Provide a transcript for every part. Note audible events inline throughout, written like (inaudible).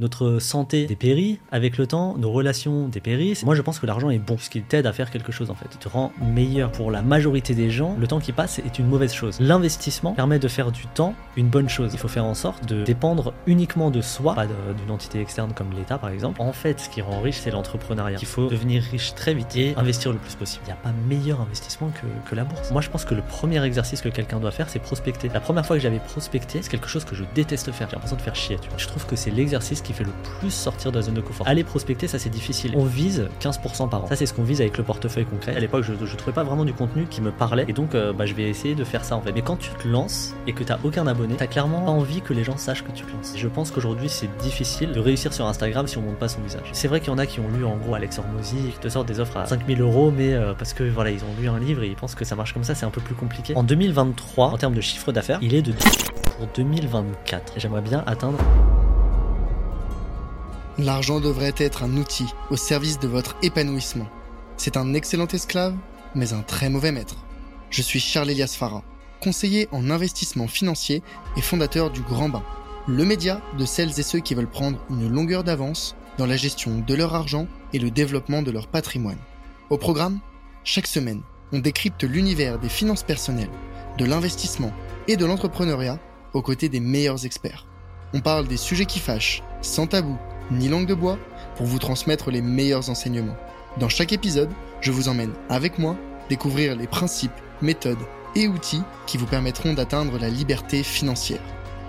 Notre santé dépérit avec le temps, nos relations dépérissent. Moi, je pense que l'argent est bon, puisqu'il t'aide à faire quelque chose en fait. Il te rend meilleur. Pour la majorité des gens, le temps qui passe est une mauvaise chose. L'investissement permet de faire du temps une bonne chose. Il faut faire en sorte de dépendre uniquement de soi, pas d'une entité externe comme l'État par exemple. En fait, ce qui rend riche, c'est l'entrepreneuriat. Il faut devenir riche très vite et investir le plus possible. Il n'y a pas meilleur investissement que, que la bourse. Moi, je pense que le premier exercice que quelqu'un doit faire, c'est prospecter. La première fois que j'avais prospecté, c'est quelque chose que je déteste faire. J'ai l'impression de faire chier. Tu vois. Je trouve que c'est l'exercice qui fait le plus sortir de la zone de confort. Aller prospecter, ça c'est difficile. On vise 15% par an. Ça c'est ce qu'on vise avec le portefeuille concret. À l'époque, je, je trouvais pas vraiment du contenu qui me parlait et donc euh, bah, je vais essayer de faire ça en fait. Mais quand tu te lances et que t'as aucun abonné, t'as clairement pas envie que les gens sachent que tu te lances. Je pense qu'aujourd'hui c'est difficile de réussir sur Instagram si on monte pas son visage. C'est vrai qu'il y en a qui ont lu en gros Alex Hormozy, qui te sortent des offres à 5000 euros, mais euh, parce que voilà, ils ont lu un livre et ils pensent que ça marche comme ça, c'est un peu plus compliqué. En 2023, en termes de chiffre d'affaires, il est de pour 2024. Et j'aimerais bien atteindre L'argent devrait être un outil au service de votre épanouissement. C'est un excellent esclave, mais un très mauvais maître. Je suis Charles Elias Farah, conseiller en investissement financier et fondateur du Grand Bain, le média de celles et ceux qui veulent prendre une longueur d'avance dans la gestion de leur argent et le développement de leur patrimoine. Au programme, chaque semaine, on décrypte l'univers des finances personnelles, de l'investissement et de l'entrepreneuriat aux côtés des meilleurs experts. On parle des sujets qui fâchent, sans tabou ni langue de bois pour vous transmettre les meilleurs enseignements. Dans chaque épisode, je vous emmène avec moi découvrir les principes, méthodes et outils qui vous permettront d'atteindre la liberté financière.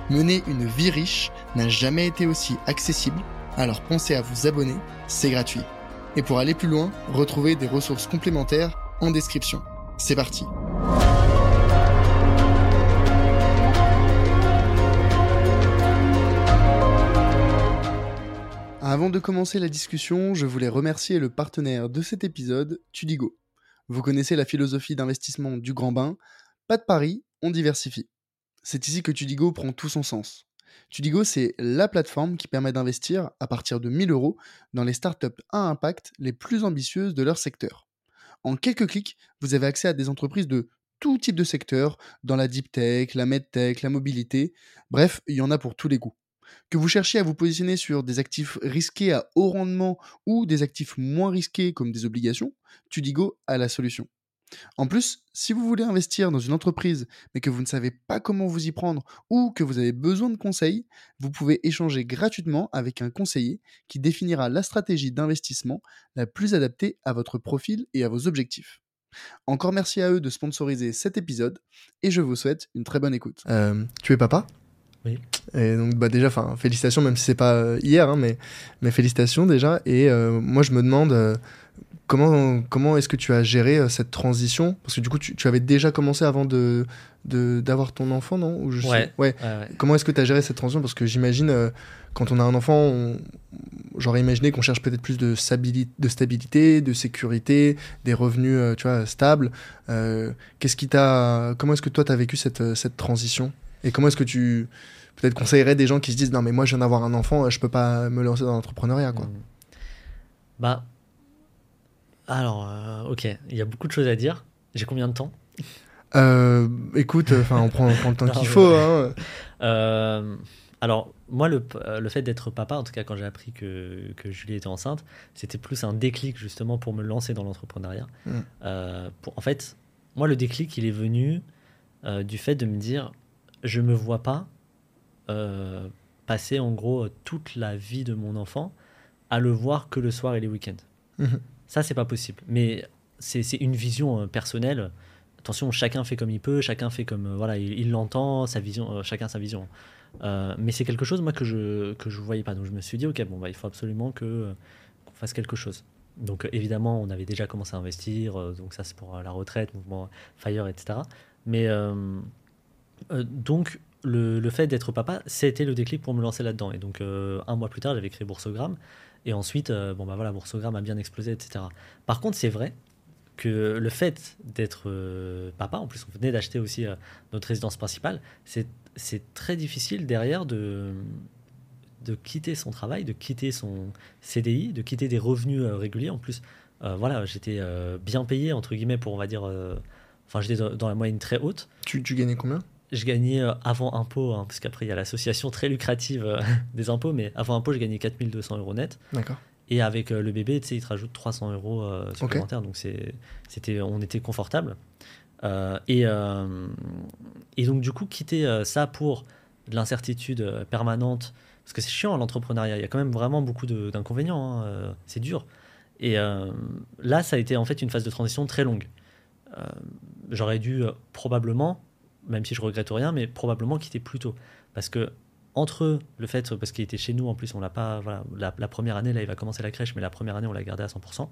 Mener une vie riche n'a jamais été aussi accessible, alors pensez à vous abonner, c'est gratuit. Et pour aller plus loin, retrouvez des ressources complémentaires en description. C'est parti Avant de commencer la discussion, je voulais remercier le partenaire de cet épisode, Tudigo. Vous connaissez la philosophie d'investissement du grand bain, pas de pari, on diversifie. C'est ici que Tudigo prend tout son sens. Tudigo, c'est la plateforme qui permet d'investir à partir de 1000 euros dans les startups à impact les plus ambitieuses de leur secteur. En quelques clics, vous avez accès à des entreprises de tout type de secteur, dans la deep tech, la medtech, la mobilité, bref, il y en a pour tous les goûts. Que vous cherchiez à vous positionner sur des actifs risqués à haut rendement ou des actifs moins risqués comme des obligations, Tudigo a la solution. En plus, si vous voulez investir dans une entreprise mais que vous ne savez pas comment vous y prendre ou que vous avez besoin de conseils, vous pouvez échanger gratuitement avec un conseiller qui définira la stratégie d'investissement la plus adaptée à votre profil et à vos objectifs. Encore merci à eux de sponsoriser cet épisode et je vous souhaite une très bonne écoute. Euh, tu es papa? Et donc bah déjà, enfin félicitations, même si c'est pas euh, hier, hein, mais, mais félicitations déjà. Et euh, moi je me demande euh, comment, comment est-ce que tu as géré cette transition? Parce que du coup tu, tu, avais déjà commencé avant de d'avoir ton enfant, non? Ou je ouais. ouais. Comment est-ce que tu as géré cette transition? Parce que j'imagine quand on a un enfant, j'aurais imaginé qu'on cherche peut-être plus de stabilité, de stabilité, de sécurité, des revenus, tu vois, stables. Qu'est-ce qui t'a Comment est-ce que toi tu as vécu cette, cette transition? Et comment est-ce que tu peut-être conseillerais des gens qui se disent non mais moi je viens d'avoir un enfant, je peux pas me lancer dans l'entrepreneuriat quoi. Mmh. Bah alors euh, ok, il y a beaucoup de choses à dire. J'ai combien de temps? Euh, Écoute, enfin on, prend, le (laughs) temps qu'il faut. Hein. Euh, alors moi le, le fait d'être papa, en tout cas quand j'ai appris que, que, Julie était enceinte, c'était plus un déclic justement pour me lancer dans l'entrepreneuriat. Mmh. en fait, moi le déclic il est venu du fait de me dire je me vois pas euh, passer en gros toute la vie de mon enfant à le voir que le soir et les week-ends. Mhm. Ça, c'est pas possible. Mais c'est une vision euh, personnelle. Attention, chacun fait comme il peut, chacun fait comme euh, voilà, il l'entend, sa vision, chacun sa vision. mais c'est quelque chose moi que je que je voyais pas. Donc je me suis dit ok bon bah, il faut absolument que qu'on fasse quelque chose. Donc évidemment on avait déjà commencé à investir, donc ça c'est pour la retraite, mouvement Fire, etc. Mais donc le, fait d'être papa, c'était le déclic pour me lancer là-dedans. Et donc, euh, un mois plus tard, j'avais créé Boursogramme. Et ensuite, euh, bon, bah voilà, Boursogramme a bien explosé, etc. Par contre, c'est vrai que le fait d'être euh, papa, en plus, on venait d'acheter aussi notre résidence principale, c'est très difficile derrière de, de quitter son travail, de quitter son CDI, de quitter des revenus réguliers. En plus, voilà, j'étais bien payé, entre guillemets, pour, on va dire. Enfin, j'étais dans la moyenne très haute. Tu, tu gagnais combien? Je gagnais euh, avant impôt, hein, parce qu'après il y a l'association très lucrative euh, (laughs) des impôts, mais avant impôt, je gagnais 4200 euros net. D'accord. Et avec euh, le bébé, tu sais, il te rajoute 300 euros euh, supplémentaires, donc c'était, on était confortable. Et, et donc du coup, quitter ça pour de l'incertitude permanente, parce que c'est chiant l'entrepreneuriat, il y a quand même vraiment beaucoup d'inconvénients, hein, c'est dur. Et là, ça a été en fait une phase de transition très longue. J'aurais dû probablement, même si je regrette rien, mais probablement quitter plus tôt. Parce que entre le fait, parce qu'il était chez nous, en plus, on l'a pas, voilà, la, la première année, là, il va commencer la crèche, mais la première année, on l'a gardé à 100%.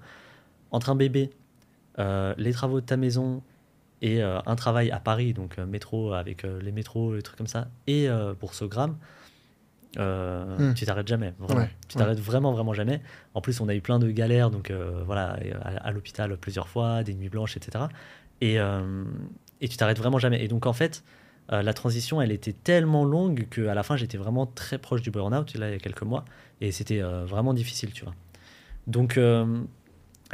Entre un bébé, euh, les travaux de ta maison et euh, un travail à Paris, donc euh, métro avec les métros, les trucs comme ça, et pour ce gramme, Hmm. tu t'arrêtes jamais, vraiment. Ouais, tu t'arrêtes vraiment, vraiment jamais. En plus, on a eu plein de galères, donc voilà, à, à l'hôpital plusieurs fois, des nuits blanches, etc. Et, et tu t'arrêtes vraiment jamais. Et donc, en fait, euh, la transition, elle était tellement longue qu'à la fin, j'étais vraiment très proche du burn-out, là, il y a quelques mois, et c'était euh, vraiment difficile, tu vois. Donc, euh,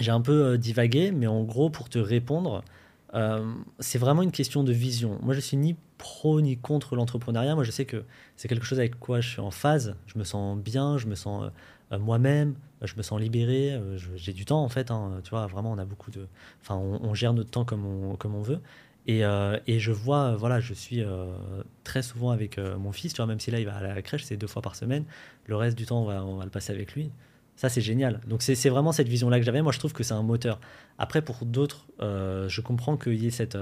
j'ai un peu divagué, mais en gros, pour te répondre, c'est vraiment une question de vision. Moi, je suis ni pro ni contre l'entrepreneuriat. Moi, je sais que c'est quelque chose avec quoi je suis en phase. Je me sens bien, je me sens moi-même, je me sens libéré. J'ai du temps, en fait. hein, tu vois, vraiment, on a beaucoup de. Enfin, on, on gère notre temps comme on, comme on veut. Et, euh, et je vois, euh, voilà, je suis euh, très souvent avec euh, mon fils, tu vois, même si là, il va à la crèche, c'est deux fois par semaine. Le reste du temps, on va, on va le passer avec lui. Ça, c'est génial. Donc, c'est vraiment cette vision-là que j'avais. Moi, je trouve que c'est un moteur. Après, pour d'autres, je comprends qu'il y ait cette.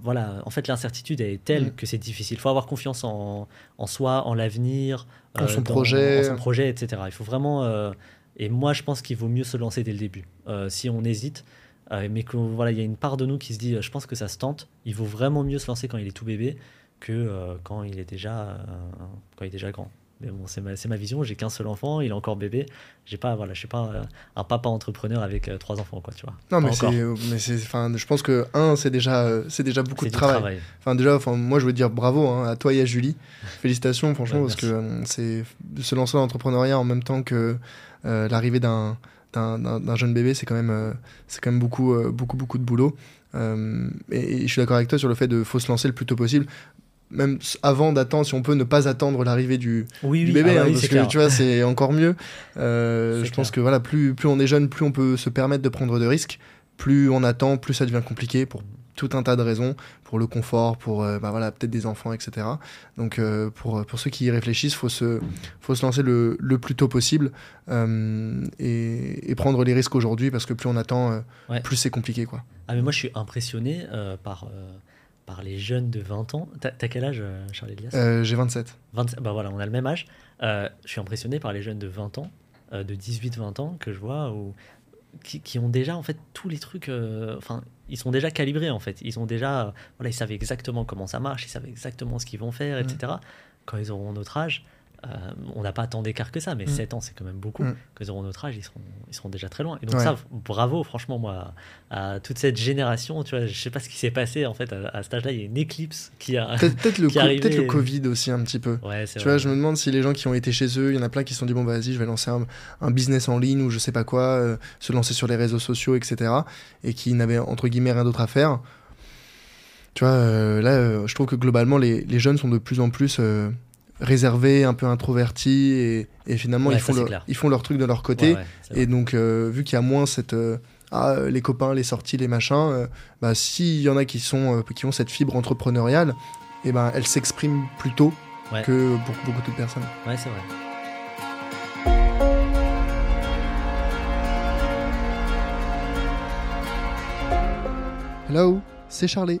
voilà, en fait, l'incertitude est telle Mm. que c'est difficile. Il faut avoir confiance en, en soi, en l'avenir, En son projet. en son projet, etc. Il faut vraiment. et moi, je pense qu'il vaut mieux se lancer dès le début. Si on hésite, euh, mais que voilà, il y a une part de nous qui se dit, euh, je pense que ça se tente. Il vaut vraiment mieux se lancer quand il est tout bébé que euh, quand il est déjà quand il est déjà grand. Mais bon, c'est ma, c'est ma vision. J'ai qu'un seul enfant, il est encore bébé. J'ai pas, voilà, je suis pas euh, un papa entrepreneur avec euh, trois enfants, quoi, tu vois. Non, Pas mais c'est, mais c'est, enfin, je pense que un, c'est déjà, euh, c'est déjà beaucoup de travail. Enfin, déjà, enfin, moi, je veux dire bravo hein, à toi et à Julie. (laughs) Félicitations, franchement, parce que c'est se lancer dans l'entrepreneuriat en même temps que l'arrivée d'un, d'un, jeune bébé, c'est quand même, euh, c'est quand même beaucoup, euh, beaucoup, beaucoup de boulot. Euh, et, et je suis d'accord avec toi sur le fait de faut se lancer le plus tôt possible. Même avant d'attendre, si on peut ne pas attendre l'arrivée du, Oui, du oui, bébé, ah bah hein, oui, parce que clair. tu vois, c'est encore mieux. Euh, je pense que voilà, plus, plus on est jeune, plus on peut se permettre de prendre de risques. Plus on attend, plus ça devient compliqué pour tout un tas de raisons, pour le confort, pour euh, bah voilà, peut-être des enfants, etc. Donc euh, pour, pour ceux qui y réfléchissent, faut se, faut se lancer le, le plus tôt possible euh, et, et prendre les risques aujourd'hui parce que plus on attend, euh, Ouais. plus c'est compliqué. Quoi. Ah, mais moi, je suis impressionné euh, par, euh, par les jeunes de 20 ans. T'as quel âge, euh, Charles Elias? Euh, J'ai 27. 27 Bah voilà, on a le même âge. Euh, je suis impressionné par les jeunes de 20 ans, euh, de 18-20 ans que je vois, qui, qui ont déjà en fait tous les trucs. euh, Enfin, ils sont déjà calibrés en fait. Ils ont déjà, euh, voilà, ils savent exactement comment ça marche, ils savent exactement ce qu'ils vont faire, etc. Quand ils auront notre âge, euh, on n'a pas tant d'écart que ça, mais Mm. 7 ans c'est quand même beaucoup. Mm. Quand ils auront notre âge, ils seront, ils seront déjà très loin. Et donc Ouais. ça, bravo, franchement, moi, à toute cette génération. Tu vois, je sais pas ce qui s'est passé en fait à, à cet âge-là. Il y a une éclipse qui a. Peut-être le, peut-être le (laughs) Covid aussi un petit peu. Ouais, Tu vrai. vois, je me demande si les gens qui ont été chez eux, il y en a plein qui se sont dit bon, bah, vas-y, je vais lancer un, un business en ligne ou je sais pas quoi, euh, se lancer sur les réseaux sociaux, etc. Et qui n'avaient entre guillemets rien d'autre à faire. Tu vois, euh, là, je trouve que globalement, les, les jeunes sont de plus en plus réservés, un peu introvertis et, et finalement, Ouais, ils, font leur, ils font leur truc de leur côté. Ouais. Et donc, euh, vu qu'il y a moins cette. euh, ah, les copains, les sorties, les machins, euh, bah, s'il y en a qui, sont, euh, qui ont cette fibre entrepreneuriale, et ben, elle s'exprime plus tôt Ouais. que pour beaucoup d'autres personnes. Ouais, c'est vrai. Hello, c'est Charlie.